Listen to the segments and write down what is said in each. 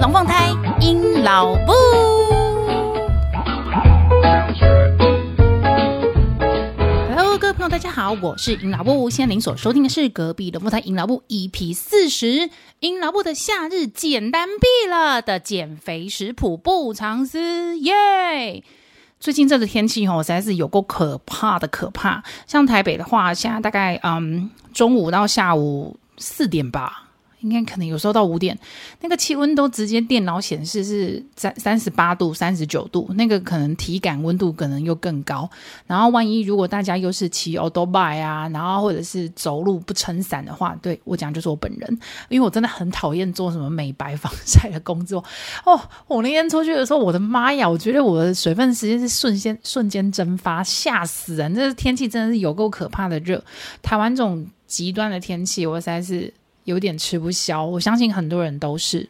龙凤胎阴老布。Hello，各位朋友，大家好，我是阴老布。现在您所收听的是隔壁龙凤胎阴老布 EP 四十阴老布的夏日简单毙了的减肥食谱不藏私耶。最近这个天气哦，实在是有够可怕的可怕。像台北的话，现在大概嗯中午到下午四点吧。应该可能有时候到五点，那个气温都直接电脑显示是三三十八度、三十九度，那个可能体感温度可能又更高。然后万一如果大家又是骑欧兜拜啊，然后或者是走路不撑伞的话，对，我讲就是我本人，因为我真的很讨厌做什么美白防晒的工作哦。我那天出去的时候，我的妈呀，我觉得我的水分时间是瞬间瞬间蒸发，吓死人！这天气真的是有够可怕的热，台湾这种极端的天气，我实在是。有点吃不消，我相信很多人都是。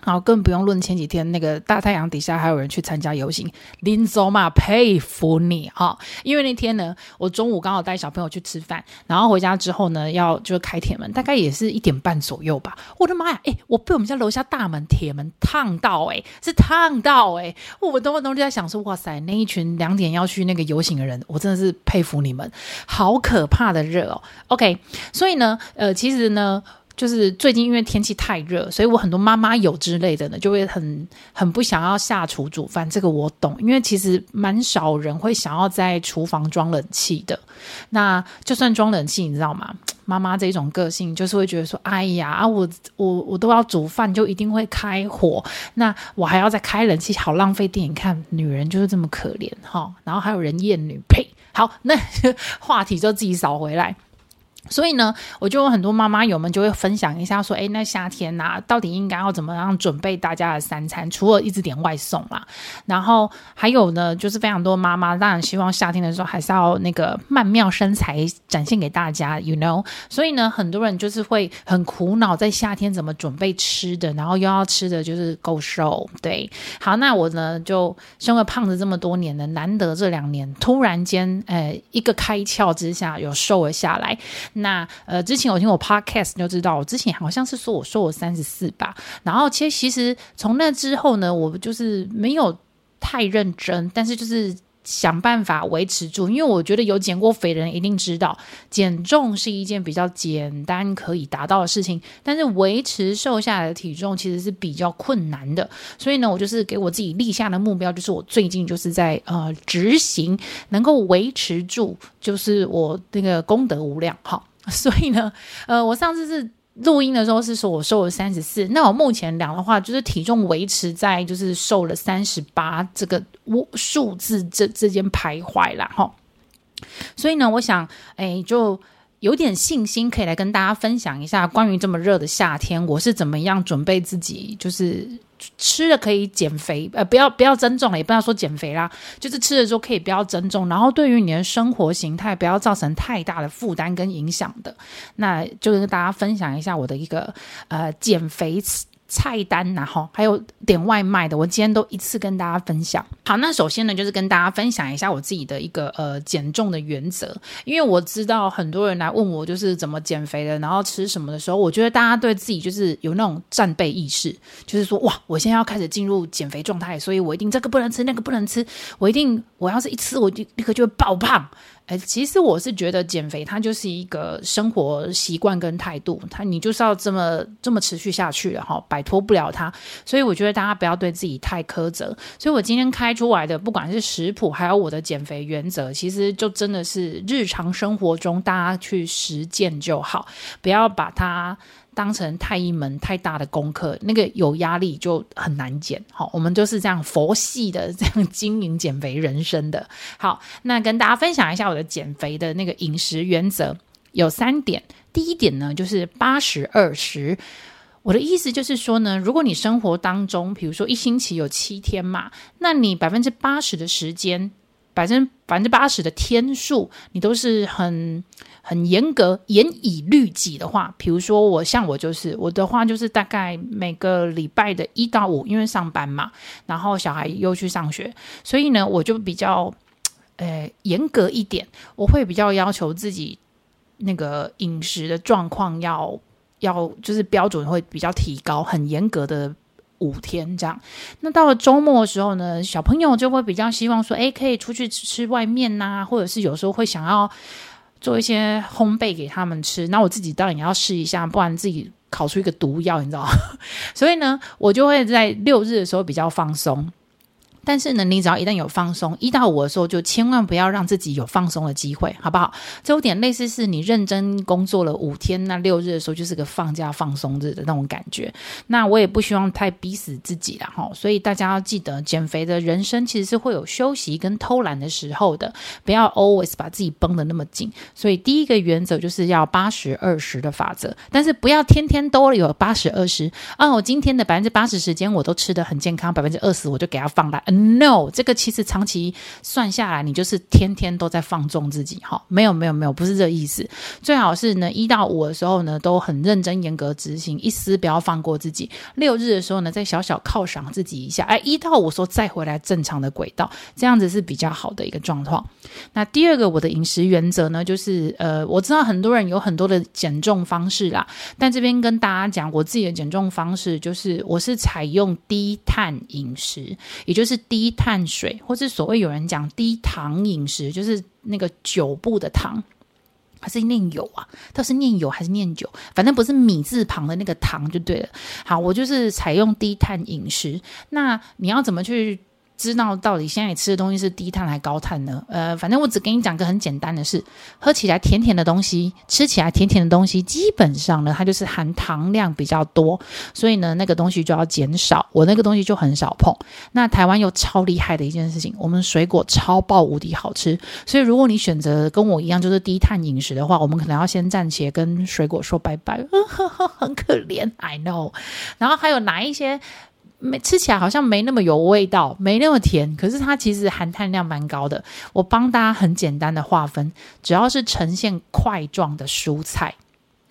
好，更不用论前几天那个大太阳底下还有人去参加游行，林总嘛佩服你哈！因为那天呢，我中午刚好带小朋友去吃饭，然后回家之后呢，要就开铁门，大概也是一点半左右吧。我的妈呀，哎，我被我们家楼下大门铁门烫到，哎，是烫到，哎，我都都在想说，哇塞，那一群两点要去那个游行的人，我真的是佩服你们，好可怕的热哦。OK，所以呢，呃，其实呢。就是最近因为天气太热，所以我很多妈妈有之类的呢，就会很很不想要下厨煮饭。这个我懂，因为其实蛮少人会想要在厨房装冷气的。那就算装冷气，你知道吗？妈妈这种个性就是会觉得说：“哎呀，啊，我我我都要煮饭，就一定会开火，那我还要再开冷气，好浪费电。你看，女人就是这么可怜哈。然后还有人厌女，呸！好，那 话题就自己扫回来。”所以呢，我就有很多妈妈友们就会分享一下，说：“诶，那夏天呐、啊，到底应该要怎么样准备大家的三餐？除了一直点外送啦，然后还有呢，就是非常多妈妈当然希望夏天的时候还是要那个曼妙身材展现给大家，you know。所以呢，很多人就是会很苦恼，在夏天怎么准备吃的，然后又要吃的就是够瘦。对，好，那我呢就身为胖子这么多年了，难得这两年突然间，呃，一个开窍之下有瘦了下来。那呃，之前我听我 podcast 就知道，我之前好像是说我说我三十四吧。然后其实其实从那之后呢，我就是没有太认真，但是就是想办法维持住。因为我觉得有减过肥的人一定知道，减重是一件比较简单可以达到的事情，但是维持瘦下来的体重其实是比较困难的。所以呢，我就是给我自己立下的目标，就是我最近就是在呃执行，能够维持住，就是我那个功德无量哈。所以呢，呃，我上次是录音的时候是说我瘦了三十四，那我目前量的话，就是体重维持在就是瘦了三十八这个数字这之间徘徊啦哈。所以呢，我想，哎，就有点信心可以来跟大家分享一下关于这么热的夏天，我是怎么样准备自己，就是。吃了可以减肥，呃，不要不要增重了，也不要说减肥啦，就是吃的时候可以不要增重，然后对于你的生活形态不要造成太大的负担跟影响的，那就跟大家分享一下我的一个呃减肥。菜单然后还有点外卖的，我今天都一次跟大家分享。好，那首先呢，就是跟大家分享一下我自己的一个呃减重的原则，因为我知道很多人来问我就是怎么减肥的，然后吃什么的时候，我觉得大家对自己就是有那种战备意识，就是说哇，我现在要开始进入减肥状态，所以我一定这个不能吃，那个不能吃，我一定我要是一吃，我就立刻就会爆胖。哎，其实我是觉得减肥它就是一个生活习惯跟态度，它你就是要这么这么持续下去了哈，摆脱不了它。所以我觉得大家不要对自己太苛责。所以我今天开出来的，不管是食谱还有我的减肥原则，其实就真的是日常生活中大家去实践就好，不要把它。当成太一门太大的功课，那个有压力就很难减。好，我们就是这样佛系的这样经营减肥人生的。好，那跟大家分享一下我的减肥的那个饮食原则有三点。第一点呢，就是八十二十。我的意思就是说呢，如果你生活当中，比如说一星期有七天嘛，那你百分之八十的时间。百分百分之八十的天数，你都是很很严格、严以律己的话。比如说我像我就是我的话，就是大概每个礼拜的一到五，因为上班嘛，然后小孩又去上学，所以呢，我就比较呃严格一点。我会比较要求自己那个饮食的状况要要就是标准会比较提高，很严格的五天这样。那到了周末的时候呢，小朋友就会比较希望说，诶，可以出去吃吃外面呐、啊，或者是有时候会想要做一些烘焙给他们吃。那我自己当然也要试一下，不然自己烤出一个毒药，你知道？所以呢，我就会在六日的时候比较放松。但是呢，你只要一旦有放松，一到五的时候就千万不要让自己有放松的机会，好不好？这有点类似是你认真工作了五天，那六日的时候就是个放假放松日的那种感觉。那我也不希望太逼死自己了哈，所以大家要记得，减肥的人生其实是会有休息跟偷懒的时候的，不要 always 把自己绷得那么紧。所以第一个原则就是要八十二十的法则，但是不要天天都有八十二十啊！我今天的百分之八十时间我都吃得很健康，百分之二十我就给它放大。No，这个其实长期算下来，你就是天天都在放纵自己哈。没有没有没有，不是这个意思。最好是呢，一到五的时候呢，都很认真严格执行，一丝不要放过自己。六日的时候呢，再小小犒赏自己一下。哎，一到五时候再回来正常的轨道，这样子是比较好的一个状况。那第二个我的饮食原则呢，就是呃，我知道很多人有很多的减重方式啦，但这边跟大家讲，我自己的减重方式就是我是采用低碳饮食，也就是低碳水，或是所谓有人讲低糖饮食，就是那个酒部的糖，还是念酉啊？它是念酉还是念酒？反正不是米字旁的那个糖就对了。好，我就是采用低碳饮食。那你要怎么去？知道到底现在你吃的东西是低碳还是高碳呢？呃，反正我只给你讲个很简单的事：喝起来甜甜的东西，吃起来甜甜的东西，基本上呢，它就是含糖量比较多，所以呢，那个东西就要减少。我那个东西就很少碰。那台湾有超厉害的一件事情，我们水果超爆无敌好吃。所以如果你选择跟我一样就是低碳饮食的话，我们可能要先暂且跟水果说拜拜，呵呵，很可怜，I know。然后还有哪一些？没吃起来好像没那么有味道，没那么甜，可是它其实含碳量蛮高的。我帮大家很简单的划分，只要是呈现块状的蔬菜，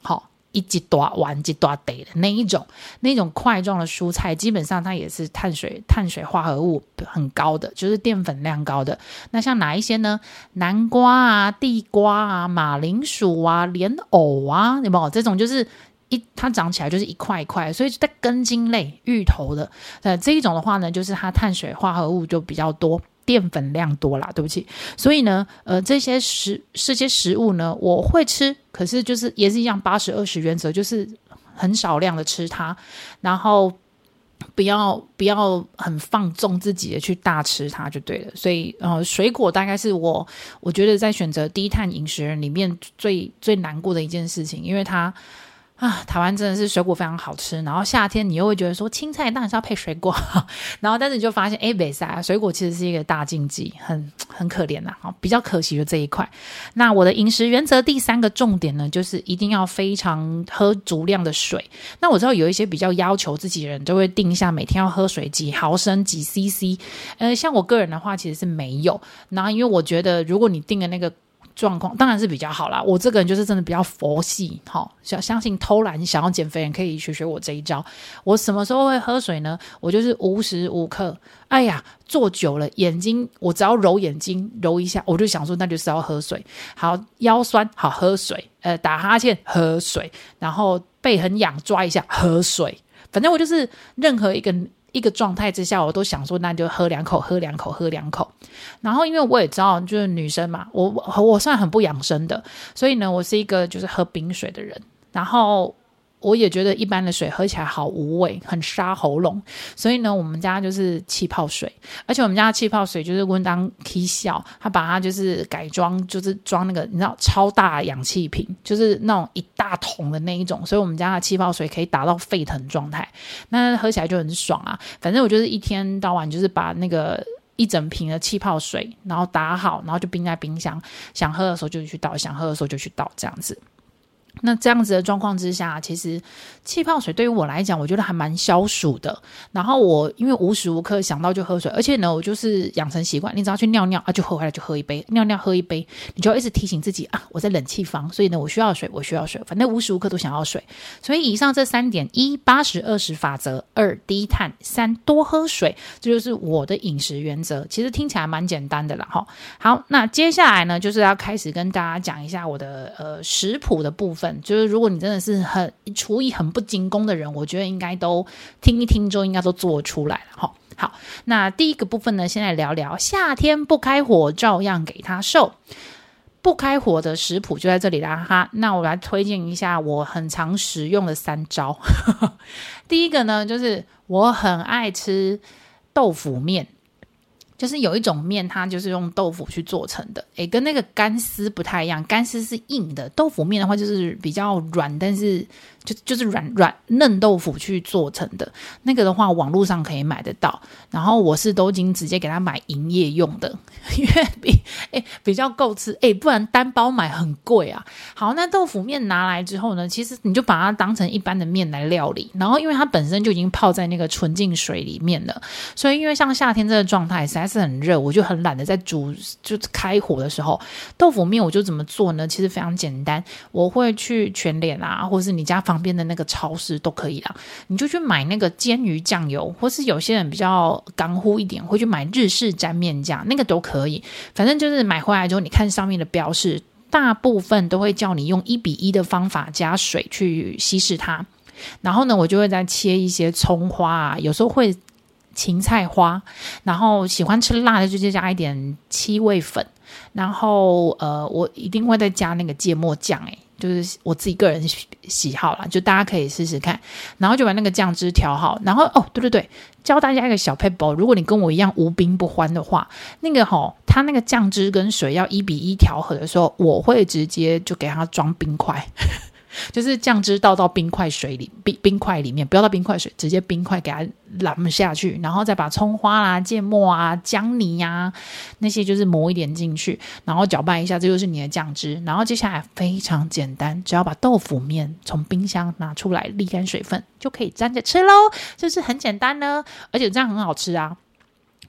好，一几大碗几大堆的那一种，那种块状的蔬菜，基本上它也是碳水碳水化合物很高的，就是淀粉量高的。那像哪一些呢？南瓜啊、地瓜啊、马铃薯啊、莲藕啊，有没有这种就是？一它长起来就是一块一块，所以在根茎类、芋头的，呃，这一种的话呢，就是它碳水化合物就比较多，淀粉量多啦。对不起，所以呢，呃，这些食这些食物呢，我会吃，可是就是也是一样八十二十原则，就是很少量的吃它，然后不要不要很放纵自己的去大吃它就对了。所以呃，水果大概是我我觉得在选择低碳饮食里面最最难过的一件事情，因为它。啊，台湾真的是水果非常好吃，然后夏天你又会觉得说青菜当然是要配水果，然后但是你就发现哎，没啥，水果其实是一个大禁忌，很很可怜呐，好，比较可惜的这一块。那我的饮食原则第三个重点呢，就是一定要非常喝足量的水。那我知道有一些比较要求自己的人，就会定一下每天要喝水几毫升几 CC，呃，像我个人的话其实是没有，然后因为我觉得如果你定的那个。状况当然是比较好啦。我这个人就是真的比较佛系，好，相相信偷懒想要减肥人可以学学我这一招。我什么时候会喝水呢？我就是无时无刻。哎呀，坐久了眼睛，我只要揉眼睛揉一下，我就想说那就是要喝水。好，腰酸好喝水，呃，打哈欠喝水，然后背很痒抓一下喝水。反正我就是任何一个。一个状态之下，我都想说，那就喝两口，喝两口，喝两口。然后，因为我也知道，就是女生嘛，我我算很不养生的，所以呢，我是一个就是喝冰水的人。然后。我也觉得一般的水喝起来好无味，很沙喉咙，所以呢，我们家就是气泡水，而且我们家的气泡水就是温当 K 笑，他把它就是改装，就是装那个你知道超大氧气瓶，就是那种一大桶的那一种，所以我们家的气泡水可以达到沸腾状态，那喝起来就很爽啊。反正我就是一天到晚就是把那个一整瓶的气泡水，然后打好，然后就冰在冰箱，想喝的时候就去倒，想喝的时候就去倒，这样子。那这样子的状况之下，其实气泡水对于我来讲，我觉得还蛮消暑的。然后我因为无时无刻想到就喝水，而且呢，我就是养成习惯，你只要去尿尿啊，就喝回来就喝一杯，尿尿喝一杯，你就要一直提醒自己啊，我在冷气房，所以呢，我需要水，我需要水，反正无时无刻都想要水。所以以上这三点：一八十二十法则；二低碳；三多喝水，这就是我的饮食原则。其实听起来蛮简单的啦，哈。好，那接下来呢，就是要开始跟大家讲一下我的呃食谱的部分。就是如果你真的是很厨艺很不精工的人，我觉得应该都听一听之后，应该都做出来了哈。好，那第一个部分呢，先来聊聊夏天不开火照样给他瘦，不开火的食谱就在这里啦哈。那我来推荐一下我很常使用的三招。第一个呢，就是我很爱吃豆腐面。就是有一种面，它就是用豆腐去做成的，诶，跟那个干丝不太一样，干丝是硬的，豆腐面的话就是比较软，但是。就就是软软嫩豆腐去做成的那个的话，网络上可以买得到。然后我是都已经直接给他买营业用的，因为比诶比较够吃诶，不然单包买很贵啊。好，那豆腐面拿来之后呢，其实你就把它当成一般的面来料理。然后因为它本身就已经泡在那个纯净水里面了，所以因为像夏天这个状态实在是很热，我就很懒得在煮，就开火的时候，豆腐面我就怎么做呢？其实非常简单，我会去全脸啊，或是你家房。旁边的那个超市都可以啦，你就去买那个煎鱼酱油，或是有些人比较港呼一点，会去买日式沾面酱，那个都可以。反正就是买回来之后，你看上面的标示，大部分都会叫你用一比一的方法加水去稀释它。然后呢，我就会再切一些葱花啊，有时候会芹菜花，然后喜欢吃辣的就再加一点七味粉，然后呃，我一定会再加那个芥末酱，诶。就是我自己个人喜好啦，就大家可以试试看，然后就把那个酱汁调好，然后哦，对对对，教大家一个小撇步，如果你跟我一样无冰不欢的话，那个吼、哦，它那个酱汁跟水要一比一调和的时候，我会直接就给它装冰块。就是酱汁倒到冰块水里，冰冰块里面，不要倒冰块水，直接冰块给它揽下去，然后再把葱花啦、芥末啊、姜泥呀、啊、那些就是磨一点进去，然后搅拌一下，这就是你的酱汁。然后接下来非常简单，只要把豆腐面从冰箱拿出来，沥干水分，就可以沾着吃喽，就是很简单呢，而且这样很好吃啊。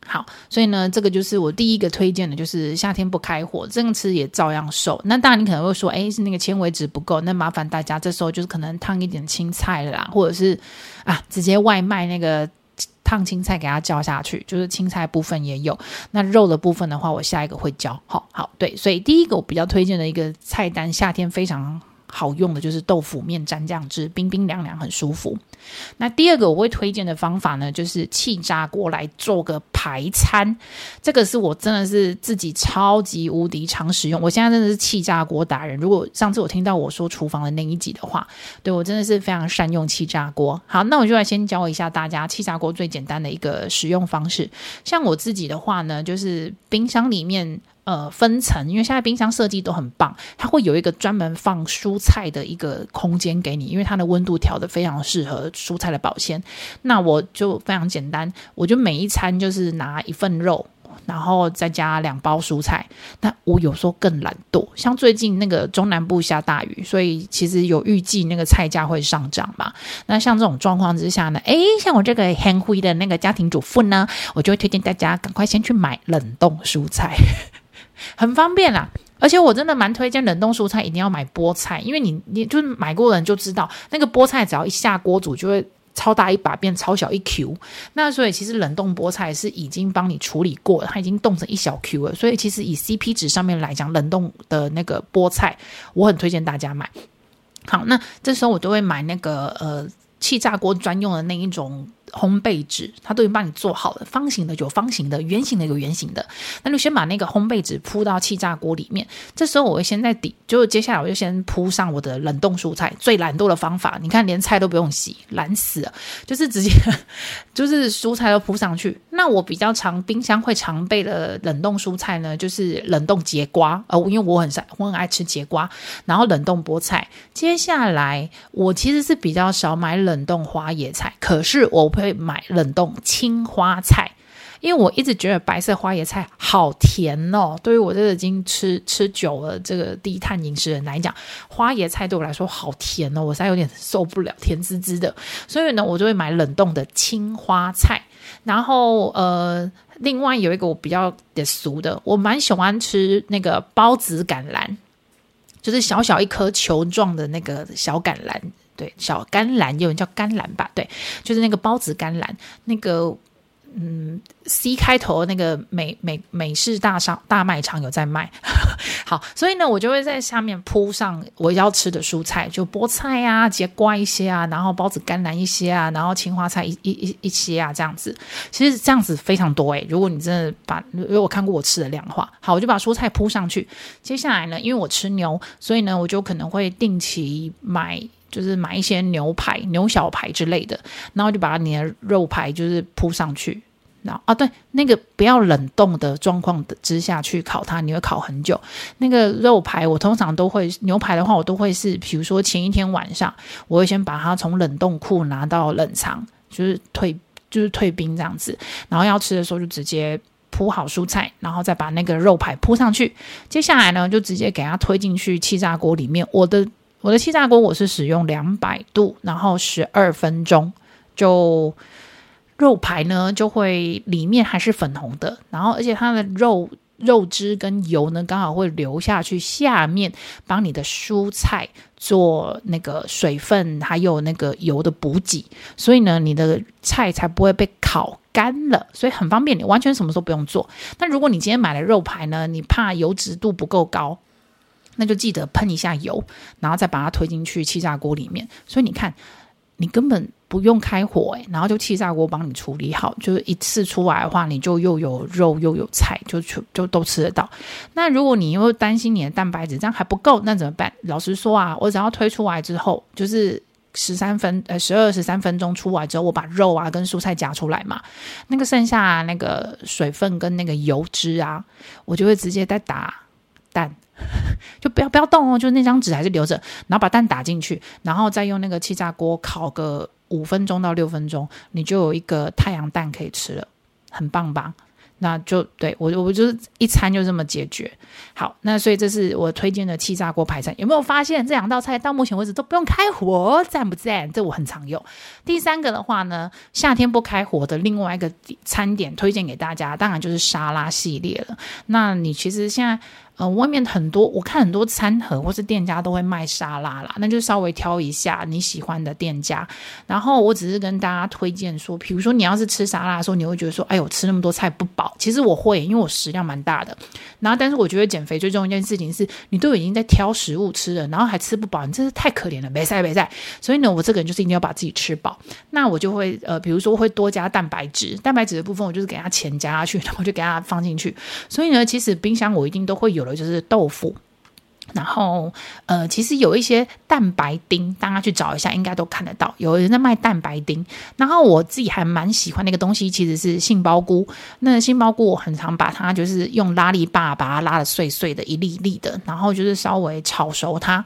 好，所以呢，这个就是我第一个推荐的，就是夏天不开火，这样吃也照样瘦。那当然，你可能会说，诶，是那个纤维质不够，那麻烦大家这时候就是可能烫一点青菜啦，或者是啊，直接外卖那个烫青菜给它浇下去，就是青菜部分也有。那肉的部分的话，我下一个会教。好好，对，所以第一个我比较推荐的一个菜单，夏天非常。好用的就是豆腐面沾酱汁，冰冰凉凉，很舒服。那第二个我会推荐的方法呢，就是气炸锅来做个排餐。这个是我真的是自己超级无敌常使用，我现在真的是气炸锅达人。如果上次我听到我说厨房的那一集的话，对，我真的是非常善用气炸锅。好，那我就来先教一下大家气炸锅最简单的一个使用方式。像我自己的话呢，就是冰箱里面。呃，分层，因为现在冰箱设计都很棒，它会有一个专门放蔬菜的一个空间给你，因为它的温度调得非常适合蔬菜的保鲜。那我就非常简单，我就每一餐就是拿一份肉，然后再加两包蔬菜。那我有时候更懒惰，像最近那个中南部下大雨，所以其实有预计那个菜价会上涨嘛。那像这种状况之下呢，诶，像我这个很会的那个家庭主妇呢，我就会推荐大家赶快先去买冷冻蔬菜。很方便啦，而且我真的蛮推荐冷冻蔬菜，一定要买菠菜，因为你你就是买过人就知道，那个菠菜只要一下锅煮，就会超大一把变超小一 Q。那所以其实冷冻菠菜是已经帮你处理过了，它已经冻成一小 Q 了。所以其实以 CP 值上面来讲，冷冻的那个菠菜，我很推荐大家买。好，那这时候我都会买那个呃气炸锅专用的那一种。烘焙纸，它都已经帮你做好了，方形的有方形的，圆形的有圆形的。那就先把那个烘焙纸铺到气炸锅里面。这时候我会先在底，就接下来我就先铺上我的冷冻蔬菜。最懒惰的方法，你看连菜都不用洗，懒死了，就是直接 就是蔬菜都铺上去。那我比较常冰箱会常备的冷冻蔬菜呢，就是冷冻櫛瓜，呃，因为我很我很爱吃櫛瓜，然后冷冻菠菜。接下来我其实是比较少买冷冻花椰菜，可是我。会买冷冻青花菜，因为我一直觉得白色花椰菜好甜哦。对于我这已经吃吃久了这个低碳饮食人来讲，花椰菜对我来说好甜哦，我实在有点受不了，甜滋滋的。所以呢，我就会买冷冻的青花菜。然后呃，另外有一个我比较的俗的，我蛮喜欢吃那个孢子橄榄，就是小小一颗球状的那个小橄榄。对，小甘蓝有人叫甘蓝吧？对，就是那个孢子甘蓝，那个嗯，C 开头那个美美美式大商大卖场有在卖，好，所以呢，我就会在下面铺上我要吃的蔬菜，就菠菜啊、节瓜一些啊，然后包子甘蓝一些啊，然后青花菜一一一一些啊，这样子，其实这样子非常多诶。如果你真的把，如果我看过我吃的量的话，好，我就把蔬菜铺上去。接下来呢，因为我吃牛，所以呢，我就可能会定期买。就是买一些牛排、牛小排之类的，然后就把你的肉排就是铺上去，然后啊，对，那个不要冷冻的状况之下去烤它，你会烤很久。那个肉排我通常都会，牛排的话我都会是，比如说前一天晚上，我会先把它从冷冻库拿到冷藏，就是退就是退冰这样子，然后要吃的时候就直接铺好蔬菜，然后再把那个肉排铺上去。接下来呢，就直接给它推进去气炸锅里面。我的。我的气炸锅我是使用两百度，然后十二分钟，就肉排呢就会里面还是粉红的，然后而且它的肉肉汁跟油呢刚好会流下去，下面帮你的蔬菜做那个水分还有那个油的补给，所以呢你的菜才不会被烤干了，所以很方便，你完全什么都不用做。那如果你今天买了肉排呢，你怕油脂度不够高。那就记得喷一下油，然后再把它推进去气炸锅里面。所以你看，你根本不用开火，然后就气炸锅帮你处理好，就是一次出来的话，你就又有肉又有菜，就就就都吃得到。那如果你又担心你的蛋白质这样还不够，那怎么办？老实说啊，我只要推出来之后，就是十三分呃十二十三分钟出来之后，我把肉啊跟蔬菜夹出来嘛，那个剩下那个水分跟那个油脂啊，我就会直接再打蛋。就不要不要动哦，就那张纸还是留着，然后把蛋打进去，然后再用那个气炸锅烤个五分钟到六分钟，你就有一个太阳蛋可以吃了，很棒吧？那就对我我就是一餐就这么解决。好，那所以这是我推荐的气炸锅排餐。有没有发现这两道菜到目前为止都不用开火，赞不赞？这我很常用。第三个的话呢，夏天不开火的另外一个餐点推荐给大家，当然就是沙拉系列了。那你其实现在。呃，外面很多，我看很多餐盒或是店家都会卖沙拉啦，那就稍微挑一下你喜欢的店家。然后我只是跟大家推荐说，比如说你要是吃沙拉的时候，你会觉得说，哎呦，吃那么多菜不饱。其实我会，因为我食量蛮大的。然后，但是我觉得减肥最重要一件事情是，你都已经在挑食物吃了，然后还吃不饱，你真是太可怜了，没赛没赛。所以呢，我这个人就是一定要把自己吃饱。那我就会呃，比如说会多加蛋白质，蛋白质的部分我就是给它钱加下去，然后就给它放进去。所以呢，其实冰箱我一定都会有。就是豆腐，然后呃，其实有一些蛋白丁，大家去找一下，应该都看得到，有人在卖蛋白丁。然后我自己还蛮喜欢那个东西，其实是杏鲍菇。那杏鲍菇我很常把它就是用拉力霸把它拉的碎碎的，一粒粒的，然后就是稍微炒熟它，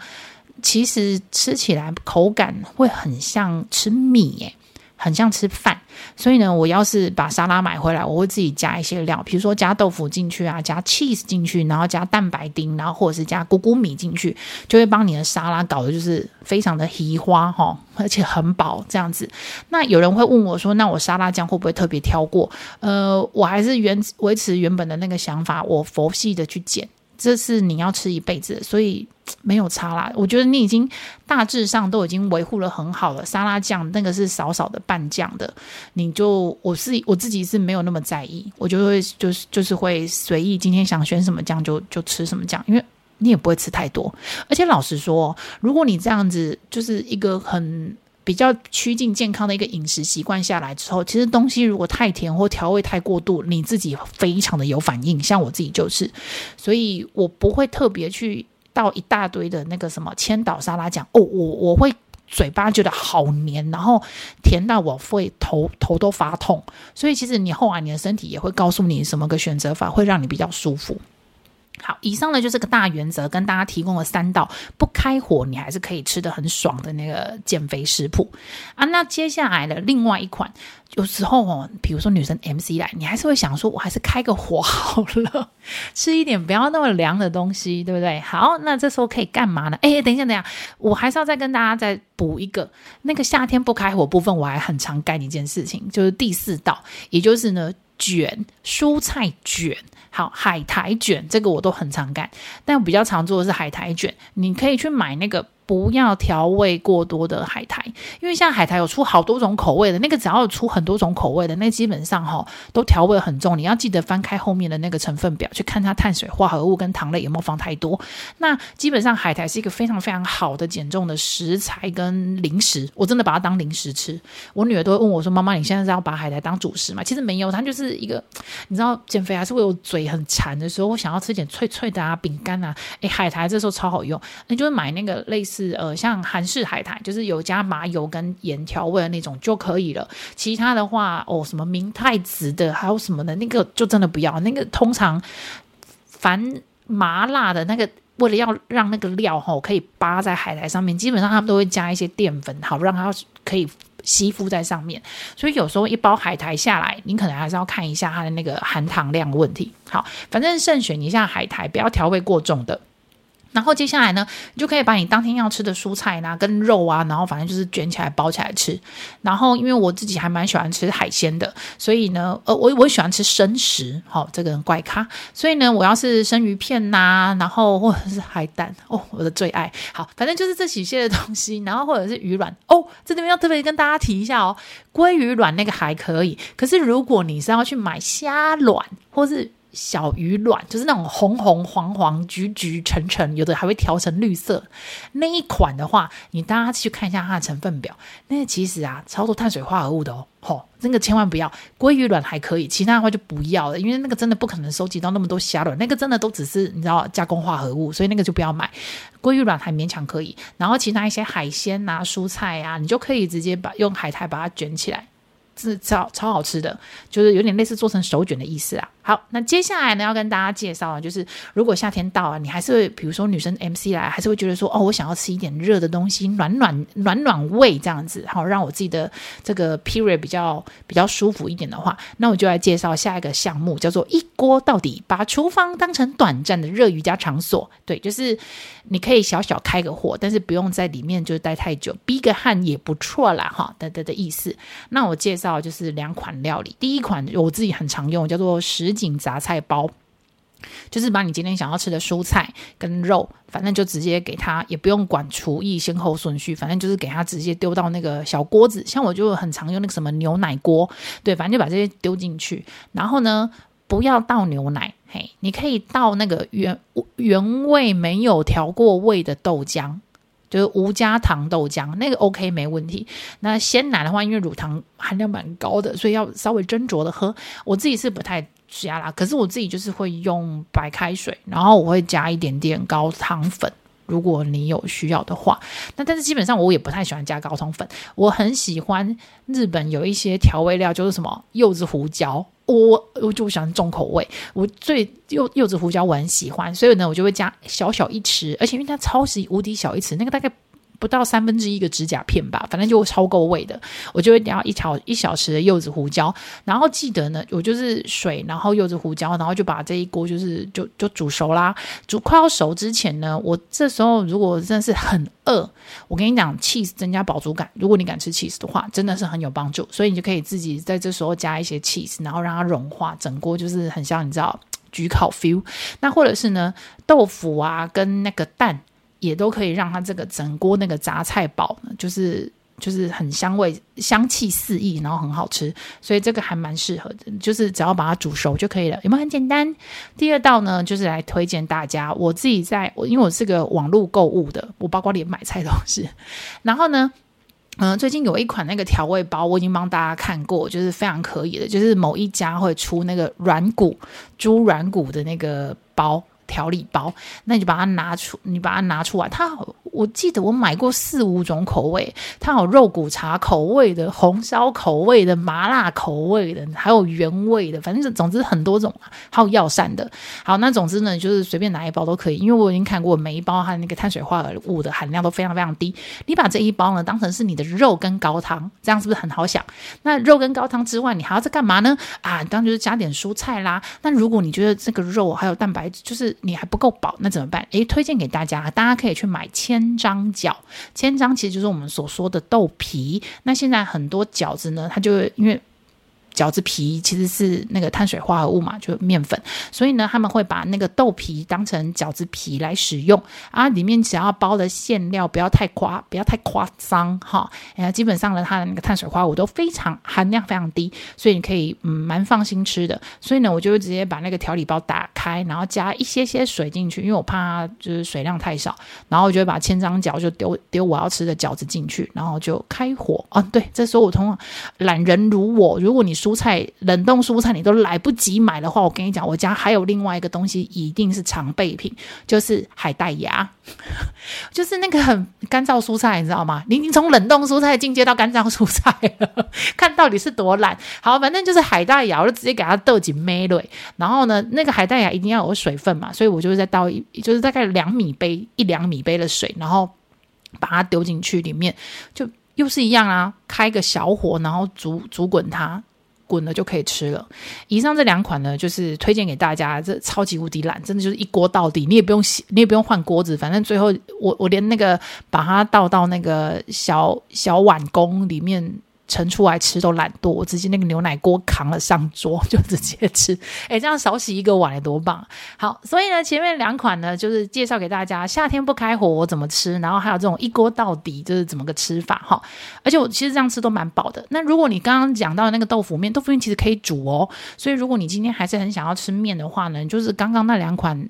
其实吃起来口感会很像吃米耶。很像吃饭，所以呢，我要是把沙拉买回来，我会自己加一些料，比如说加豆腐进去啊，加 cheese 进去，然后加蛋白丁，然后或者是加谷谷米进去，就会帮你的沙拉搞得就是非常的稀花哈，而且很饱这样子。那有人会问我说，那我沙拉酱会不会特别挑过？呃，我还是原维持原本的那个想法，我佛系的去减。这是你要吃一辈子，所以 没有差啦。我觉得你已经大致上都已经维护了很好了。沙拉酱那个是少少的拌酱的，你就我是我自己是没有那么在意，我就会就是就是会随意今天想选什么酱就就吃什么酱，因为你也不会吃太多。而且老实说，如果你这样子就是一个很。比较趋近健康的一个饮食习惯下来之后，其实东西如果太甜或调味太过度，你自己非常的有反应。像我自己就是，所以我不会特别去倒一大堆的那个什么千岛沙拉酱。哦，我我会嘴巴觉得好黏，然后甜到我会头头都发痛。所以其实你后来你的身体也会告诉你什么个选择法会让你比较舒服。好，以上呢就是个大原则，跟大家提供了三道不开火你还是可以吃得很爽的那个减肥食谱啊。那接下来的另外一款，有时候哦，比如说女生 MC 来，你还是会想说，我还是开个火 好了，吃一点不要那么凉的东西，对不对？好，那这时候可以干嘛呢？哎，等一下，等一下，我还是要再跟大家再补一个那个夏天不开火部分，我还很常干一件事情，就是第四道，也就是呢卷蔬菜卷。好，海苔卷这个我都很常干，但我比较常做的是海苔卷。你可以去买那个不要调味过多的海苔，因为现在海苔有出好多种口味的，那个只要有出很多种口味的，那基本上哈都调味很重。你要记得翻开后面的那个成分表，去看它碳水化合物跟糖类有没有放太多。那基本上海苔是一个非常非常好的减重的食材跟零食，我真的把它当零食吃。我女儿都会问我说：“妈妈，你现在是要把海苔当主食吗？”其实没有，它就是一个，你知道减肥还是会有嘴很馋的时候，我想要吃点脆脆的啊，饼干啊，诶，海苔这时候超好用，你就会买那个类似。是呃，像韩式海苔，就是有加麻油跟盐调味的那种就可以了。其他的话，哦，什么明太子的，还有什么的，那个就真的不要。那个通常凡麻辣的那个，为了要让那个料吼可以扒在海苔上面，基本上他们都会加一些淀粉，好让它可以吸附在上面。所以有时候一包海苔下来，你可能还是要看一下它的那个含糖量问题。好，反正慎选一下海苔，不要调味过重的。然后接下来呢，你就可以把你当天要吃的蔬菜呢，跟肉啊，然后反正就是卷起来包起来吃。然后因为我自己还蛮喜欢吃海鲜的，所以呢，呃，我我喜欢吃生食，好、哦，这个人怪咖。所以呢，我要是生鱼片呐、啊，然后或者是海胆，哦，我的最爱。好，反正就是这几些的东西，然后或者是鱼卵。哦，这里面要特别跟大家提一下哦，鲑鱼卵那个还可以，可是如果你是要去买虾卵，或是小鱼卵就是那种红红黄黄橘橘橙橙，有的还会调成绿色那一款的话，你大家去看一下它的成分表。那其实啊，超多碳水化合物的哦，吼、那个千万不要。鲑鱼卵还可以，其他的话就不要了，因为那个真的不可能收集到那么多虾卵，那个真的都只是你知道加工化合物，所以那个就不要买。鲑鱼卵还勉强可以，然后其他一些海鲜啊、蔬菜啊，你就可以直接把用海苔把它卷起来。是超超好吃的，就是有点类似做成手卷的意思啊。好，那接下来呢，要跟大家介绍啊，就是如果夏天到啊，你还是会，比如说女生 MC 来，还是会觉得说，哦，我想要吃一点热的东西，暖暖暖暖胃这样子，好让我自己的这个 period 比较比较舒服一点的话，那我就来介绍下一个项目，叫做一锅到底，把厨房当成短暂的热瑜伽场所。对，就是你可以小小开个火，但是不用在里面就待太久，逼个汗也不错啦，哈的的的意思。那我介绍就是两款料理，第一款我自己很常用，叫做什锦杂菜包，就是把你今天想要吃的蔬菜跟肉，反正就直接给它，也不用管厨艺先后顺序，反正就是给它直接丢到那个小锅子。像我就很常用那个什么牛奶锅，对，反正就把这些丢进去。然后呢，不要倒牛奶，嘿，你可以倒那个原原味没有调过味的豆浆。就是无加糖豆浆，那个 OK 没问题。那鲜奶的话，因为乳糖含量蛮高的，所以要稍微斟酌的喝。我自己是不太加啦，可是我自己就是会用白开水，然后我会加一点点高汤粉。如果你有需要的话，那但是基本上我也不太喜欢加高汤粉。我很喜欢日本有一些调味料，就是什么柚子胡椒。我我就喜欢重口味，我最柚柚子胡椒我很喜欢，所以呢，我就会加小小一匙，而且因为它超级无敌小一匙，那个大概。不到三分之一个指甲片吧，反正就超够味的。我就会加一条一小时的柚子胡椒，然后记得呢，我就是水，然后柚子胡椒，然后就把这一锅就是就就煮熟啦。煮快要熟之前呢，我这时候如果真的是很饿，我跟你讲，cheese 增加饱足感。如果你敢吃 cheese 的话，真的是很有帮助。所以你就可以自己在这时候加一些 cheese，然后让它融化，整锅就是很像你知道焗烤 feel。那或者是呢，豆腐啊跟那个蛋。也都可以让它这个整锅那个杂菜煲呢，就是就是很香味、香气四溢，然后很好吃，所以这个还蛮适合的。就是只要把它煮熟就可以了，有没有很简单？第二道呢，就是来推荐大家，我自己在我因为我是个网络购物的，我包括连买菜都是。然后呢，嗯、最近有一款那个调味包，我已经帮大家看过，就是非常可以的，就是某一家会出那个软骨猪软骨的那个包。调理包，那你就把它拿出，你把它拿出来。它，我记得我买过四五种口味，它有肉骨茶口味的、红烧口味的、麻辣口味的，还有原味的，反正总之很多种，还有药膳的。好，那总之呢，就是随便拿一包都可以，因为我已经看过每一包它那个碳水化合物的含量都非常非常低。你把这一包呢当成是你的肉跟高汤，这样是不是很好想？那肉跟高汤之外，你还要再干嘛呢？啊，当然就是加点蔬菜啦。那如果你觉得这个肉还有蛋白质，就是你还不够饱，那怎么办？诶，推荐给大家，大家可以去买千张饺。千张其实就是我们所说的豆皮。那现在很多饺子呢，它就因为饺子皮其实是那个碳水化合物嘛，就面粉，所以呢，他们会把那个豆皮当成饺子皮来使用啊。里面只要包的馅料不要太夸，不要太夸张哈。然后基本上呢，它的那个碳水化合物都非常含量非常低，所以你可以嗯蛮放心吃的。所以呢，我就会直接把那个调理包打开，然后加一些些水进去，因为我怕就是水量太少。然后我就会把千张饺就丢丢我要吃的饺子进去，然后就开火啊。对，这时候我通常懒人如我，如果你蔬菜冷冻蔬菜你都来不及买的话，我跟你讲，我家还有另外一个东西一定是常备品，就是海带芽，就是那个很干燥蔬菜，你知道吗？你已经从冷冻蔬菜进阶到干燥蔬菜了，看到底是多懒。好，反正就是海带芽，我就直接给它倒进梅类。然后呢，那个海带芽一定要有水分嘛，所以我就是再倒一，就是大概两米杯一两米杯的水，然后把它丢进去里面，就又是一样啊，开个小火，然后煮煮滚它。滚了就可以吃了。以上这两款呢，就是推荐给大家。这超级无敌懒，真的就是一锅到底，你也不用洗，你也不用换锅子，反正最后我我连那个把它倒到那个小小碗公里面。盛出来吃都懒惰，我直接那个牛奶锅扛了上桌就直接吃，哎，这样少洗一个碗也多棒！好，所以呢，前面两款呢就是介绍给大家，夏天不开火我怎么吃，然后还有这种一锅到底就是怎么个吃法哈。而且我其实这样吃都蛮饱的。那如果你刚刚讲到那个豆腐面，豆腐面其实可以煮哦。所以如果你今天还是很想要吃面的话呢，就是刚刚那两款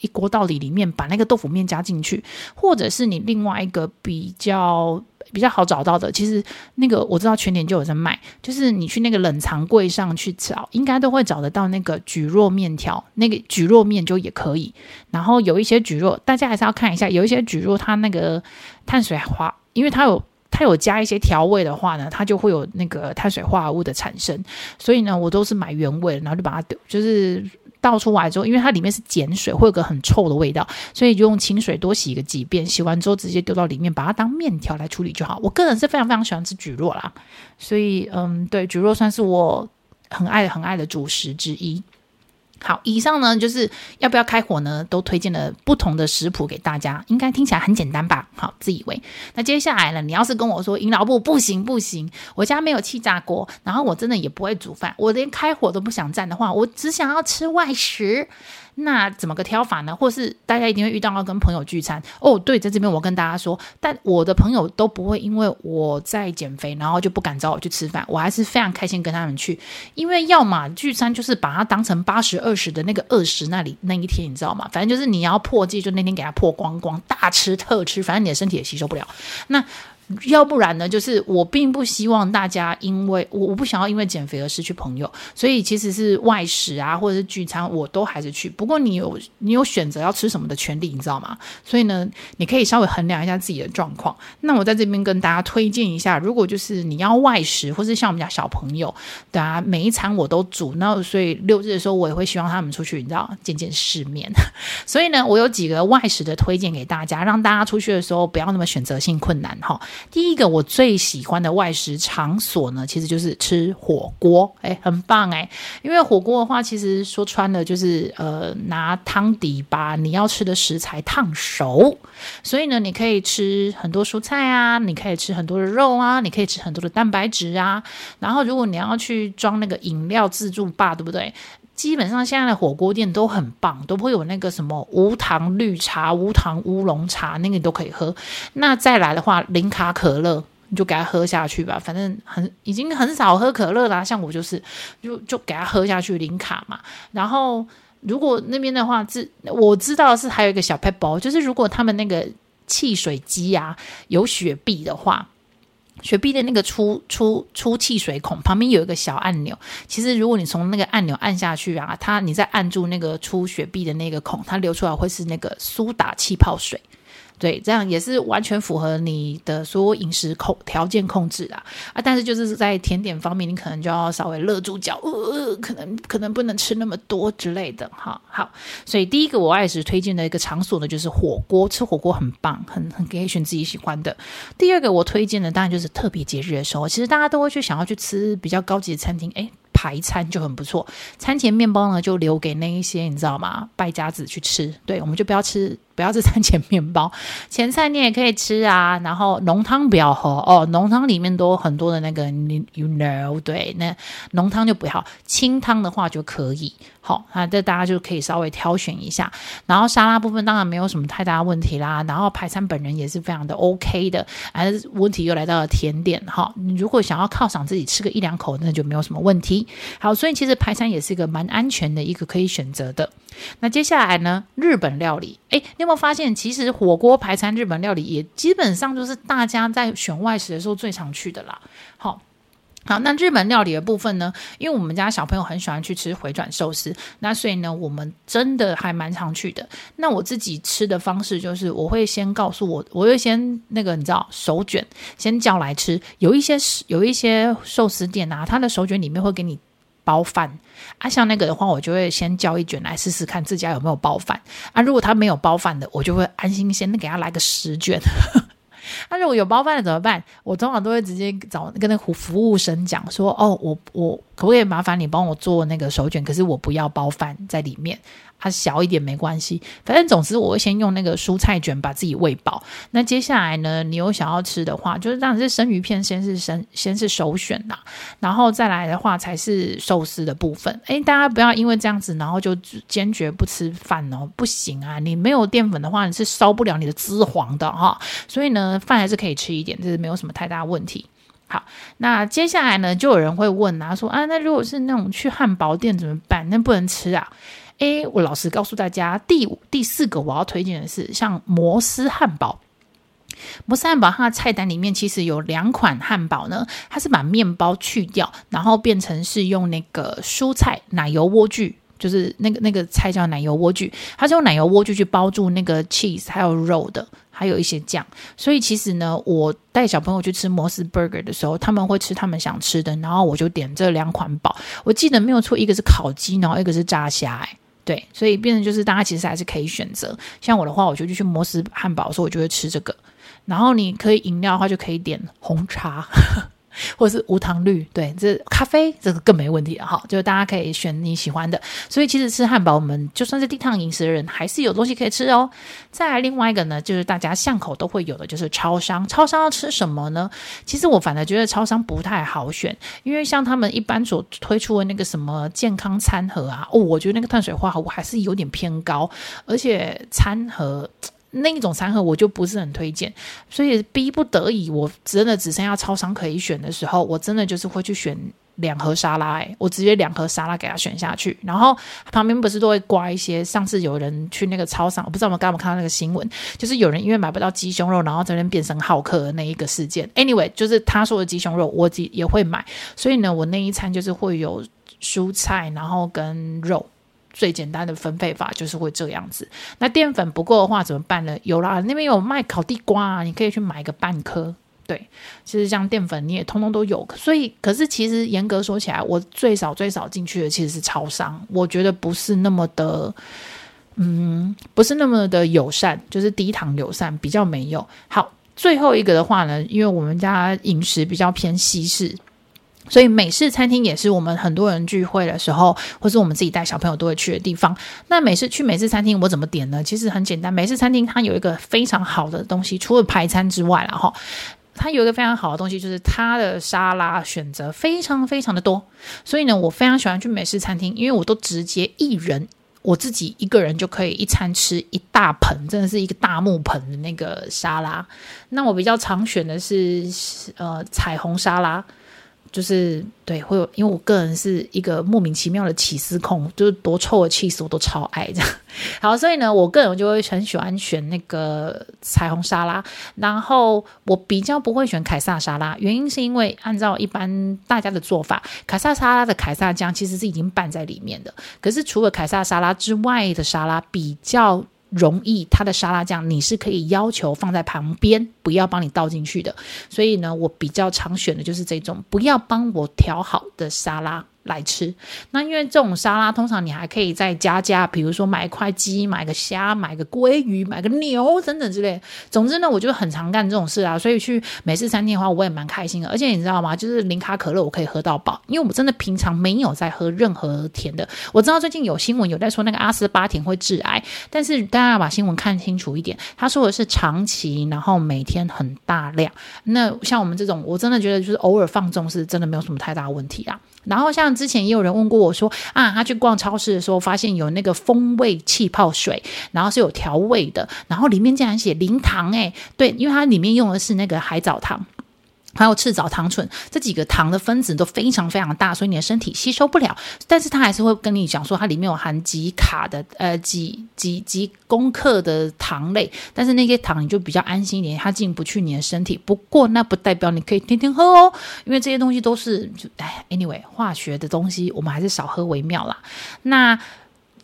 一锅到底里面把那个豆腐面加进去，或者是你另外一个比较。比较好找到的，其实那个我知道全年就有在卖，就是你去那个冷藏柜上去找，应该都会找得到那个蒟蒻面条，那个蒟蒻面就也可以。然后有一些蒟蒻，大家还是要看一下，有一些蒟蒻它那个碳水化，因为它有它有加一些调味的话呢，它就会有那个碳水化合物的产生。所以呢，我都是买原味，然后就把它丢，就是。倒出来之后，因为它里面是碱水，会有个很臭的味道，所以就用清水多洗个几遍，洗完之后直接丢到里面，把它当面条来处理就好。我个人是非常非常喜欢吃蒟蒻啦，所以嗯，对，蒟蒻算是我很爱很爱的主食之一。好，以上呢就是要不要开火呢，都推荐了不同的食谱给大家，应该听起来很简单吧？好，自以为。那接下来呢，你要是跟我说，营老部不行不行，我家没有气炸锅，然后我真的也不会煮饭，我连开火都不想站的话，我只想要吃外食。那怎么个挑法呢？或是大家一定会遇到要跟朋友聚餐哦。对，在这边我跟大家说，但我的朋友都不会因为我在减肥，然后就不敢找我去吃饭。我还是非常开心跟他们去，因为要么聚餐就是把它当成八十二十的那个二十那里那一天，你知道吗？反正就是你要破戒，就那天给他破光光，大吃特吃，反正你的身体也吸收不了。那。要不然呢，就是我并不希望大家因为我我不想要因为减肥而失去朋友，所以其实是外食啊，或者是聚餐，我都还是去。不过你有你有选择要吃什么的权利，你知道吗？所以呢，你可以稍微衡量一下自己的状况。那我在这边跟大家推荐一下，如果就是你要外食，或是像我们家小朋友，对啊，每一餐我都煮，那所以六日的时候我也会希望他们出去，你知道，见见世面。所以呢，我有几个外食的推荐给大家，让大家出去的时候不要那么选择性困难哈。第一个我最喜欢的外食场所呢，其实就是吃火锅，诶，很棒诶，因为火锅的话，其实说穿了就是呃拿汤底把你要吃的食材烫熟，所以呢，你可以吃很多蔬菜啊，你可以吃很多的肉啊，你可以吃很多的蛋白质啊，然后如果你要去装那个饮料自助吧，对不对？基本上现在的火锅店都很棒，都会有那个什么无糖绿茶、无糖乌龙茶，那个你都可以喝。那再来的话，零卡可乐，你就给他喝下去吧。反正很已经很少喝可乐啦，像我就是就就给他喝下去，零卡嘛。然后如果那边的话，是我知道是还有一个小撇步，就是如果他们那个汽水机啊有雪碧的话。雪碧的那个出出出气水孔旁边有一个小按钮，其实如果你从那个按钮按下去啊，它你再按住那个出雪碧的那个孔，它流出来会是那个苏打气泡水。对，这样也是完全符合你的所有饮食控条件控制啊啊！但是就是在甜点方面，你可能就要稍微勒住脚，呃，可能可能不能吃那么多之类的。哈，好，所以第一个我爱食推荐的一个场所呢，就是火锅，吃火锅很棒，很很可以选自己喜欢的。第二个我推荐的当然就是特别节日的时候，其实大家都会去想要去吃比较高级的餐厅，诶，排餐就很不错。餐前面包呢就留给那一些你知道吗？败家子去吃，对，我们就不要吃。不要吃餐前面包。前菜你也可以吃啊，然后浓汤不要喝哦，浓汤里面都很多的那个你 you know 对，那浓汤就不要，清汤的话就可以。好，那这大家就可以稍微挑选一下。然后沙拉部分当然没有什么太大问题啦。然后排餐本人也是非常的 OK 的。而问题又来到了甜点哈，你如果想要犒赏自己吃个一两口，那就没有什么问题。好，所以其实排餐也是一个蛮安全的一个可以选择的。那接下来呢，日本料理，诶，有没有发现，其实火锅排餐日本料理也基本上就是大家在选外食的时候最常去的啦。好。好，那日本料理的部分呢？因为我们家小朋友很喜欢去吃回转寿司，那所以呢，我们真的还蛮常去的。那我自己吃的方式就是，我会先告诉我，我会先那个你知道手卷先叫来吃。有一些有一些寿司店啊，它的手卷里面会给你包饭啊，像那个的话，我就会先交一卷来试试看自家有没有包饭啊。如果他没有包饭的，我就会安心先给他来个十卷。那、如果有包饭的怎么办？我通常都会直接找跟那个服务生讲说：“哦，我我可不可以麻烦你帮我做那个手卷？可是我不要包饭在里面。”它小一点没关系，反正总之我会先用那个蔬菜卷把自己喂饱。那接下来呢，你有想要吃的话，就是当然是生鱼片先是生先是首选啦，然后再来的话才是寿司的部分。诶，大家不要因为这样子，然后就坚决不吃饭哦，不行啊！你没有淀粉的话，你是烧不了你的脂肪的哈。所以呢，饭还是可以吃一点，这是没有什么太大问题。好，那接下来呢，就有人会问啊，说啊，那如果是那种去汉堡店怎么办？那不能吃啊？诶，我老实告诉大家，第五、第四个我要推荐的是像摩斯汉堡。摩斯汉堡它的菜单里面其实有两款汉堡呢，它是把面包去掉，然后变成是用那个蔬菜奶油莴苣，就是那个那个菜叫奶油莴苣，它是用奶油莴苣去包住那个 cheese 还有肉的，还有一些酱。所以其实呢，我带小朋友去吃摩斯 burger 的时候，他们会吃他们想吃的，然后我就点这两款堡。我记得没有错，一个是烤鸡，然后一个是炸虾，哎。对，所以变成就是大家其实还是可以选择。像我的话，我就去摩斯汉堡所以，我就会吃这个。然后你可以饮料的话，就可以点红茶。或者是无糖绿，对，这咖啡这个更没问题了哈，就是大家可以选你喜欢的。所以其实吃汉堡，我们就算是低碳饮食的人，还是有东西可以吃哦。再来另外一个呢，就是大家巷口都会有的，就是超商。超商要吃什么呢？其实我反而觉得超商不太好选，因为像他们一般所推出的那个什么健康餐盒啊，哦，我觉得那个碳水化合物还是有点偏高，而且餐盒。那一种餐盒我就不是很推荐，所以逼不得已，我真的只剩下超商可以选的时候，我真的就是会去选两盒沙拉，欸，我直接两盒沙拉给他选下去。然后旁边不是都会挂一些，上次有人去那个超商，我不知道我们刚刚看到那个新闻，就是有人因为买不到鸡胸肉，然后在那边变成好客的那一个事件。Anyway，就是他说的鸡胸肉，我也会买，所以呢，我那一餐就是会有蔬菜，然后跟肉。最简单的分配法就是会这样子。那淀粉不够的话怎么办呢？有啦，那边有卖烤地瓜啊，你可以去买个半颗。对，其实像淀粉你也通通都有。所以，可是其实严格说起来，我最少最少进去的其实是超商。我觉得不是那么的，嗯，不是那么的友善，就是低糖友善，比较没有。好，最后一个的话呢，因为我们家饮食比较偏西式。所以美式餐厅也是我们很多人聚会的时候，或是我们自己带小朋友都会去的地方。那美式去美式餐厅，我怎么点呢？其实很简单，美式餐厅它有一个非常好的东西，除了排餐之外啦，哈，它有一个非常好的东西，就是它的沙拉选择非常非常的多。所以呢，我非常喜欢去美式餐厅，因为我都直接一人我自己一个人就可以一餐吃一大盆，真的是一个大木盆的那个沙拉。那我比较常选的是呃彩虹沙拉。就是对，会有，因为我个人是一个莫名其妙的起司控，就是多臭的起司我都超爱这样。好，所以呢，我个人就会很喜欢选那个彩虹沙拉，然后我比较不会选凯撒沙拉，原因是因为按照一般大家的做法，凯撒沙拉的凯撒酱其实是已经拌在里面的，可是除了凯撒沙拉之外的沙拉比较。容易，它的沙拉酱你是可以要求放在旁边，不要帮你倒进去的。所以呢，我比较常选的就是这种不要帮我调好的沙拉。来吃。那因为这种沙拉通常你还可以再加价，比如说买一块鸡、买个虾、买个鲑鱼、买个牛等等之类。总之呢，我就很常干这种事啊，所以去美式餐厅的话，我也蛮开心的。而且你知道吗？就是零卡可乐我可以喝到饱，因为我真的平常没有在喝任何甜的。我知道最近有新闻有在说那个阿斯巴甜会致癌，但是大家要把新闻看清楚一点。他说的是长期，然后每天很大量。那像我们这种，我真的觉得就是偶尔放纵是真的没有什么太大问题啊。然后像之前也有人问过我说啊，他去逛超市的时候发现有那个风味气泡水，然后是有调味的，然后里面竟然写零糖诶，对，因为它里面用的是那个海藻糖。还有赤藻糖醇这几个糖的分子都非常非常大，所以你的身体吸收不了。但是它还是会跟你讲说，它里面有含几卡的呃几几几公克的糖类，但是那些糖你就比较安心一点，它进不去你的身体。不过那不代表你可以天天喝哦，因为这些东西都是就哎，anyway 化学的东西，我们还是少喝为妙啦。那。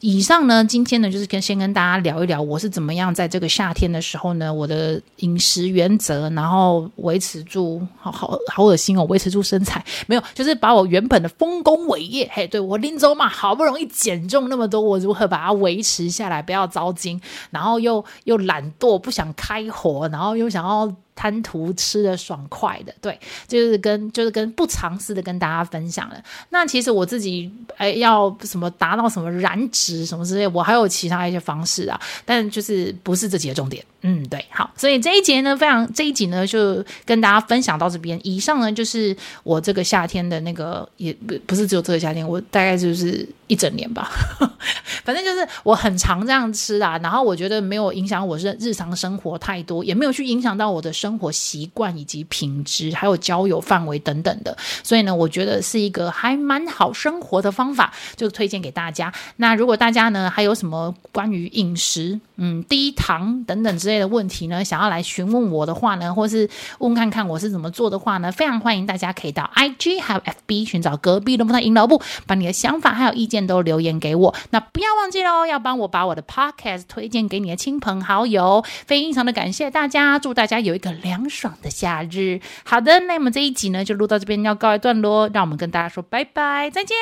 以上呢，今天呢，就是跟先跟大家聊一聊，我是怎么样在这个夏天的时候呢，我的饮食原则，然后维持住，好好好恶心哦，维持住身材，没有，就是把我原本的丰功伟业，嘿，对我林州嘛，好不容易减重那么多，我如何把它维持下来，不要糟心，然后又又懒惰，不想开火，然后又想要。贪图吃的爽快的，对，就是跟就是跟不尝试的跟大家分享了。那其实我自己哎，要什么达到什么燃脂什么之类，我还有其他一些方式啊，但就是不是这集的重点。嗯，对，好，所以这一节呢，非常这一集呢，就跟大家分享到这边。以上呢，就是我这个夏天的那个，也不不是只有这个夏天，我大概就是一整年吧。反正就是我很常这样吃啊，然后我觉得没有影响我是日常生活太多，也没有去影响到我的生活习惯以及品质，还有交友范围等等的。所以呢，我觉得是一个还蛮好生活的方法，就推荐给大家。那如果大家呢，还有什么关于饮食，嗯，低糖等等之类的问题呢，想要来询问我的话呢，或是问看看我是怎么做的话呢，非常欢迎大家可以到 IG 还有 FB 寻找隔壁龙凤胎阴老木，把你的想法还有意见都留言给我。那不要忘记了，要帮我把我的 Podcast 推荐给你的亲朋好友。非常的感谢大家，祝大家有一个凉爽的夏日。好的，那我们这一集呢就录到这边要告一段落，让我们跟大家说拜拜，再见。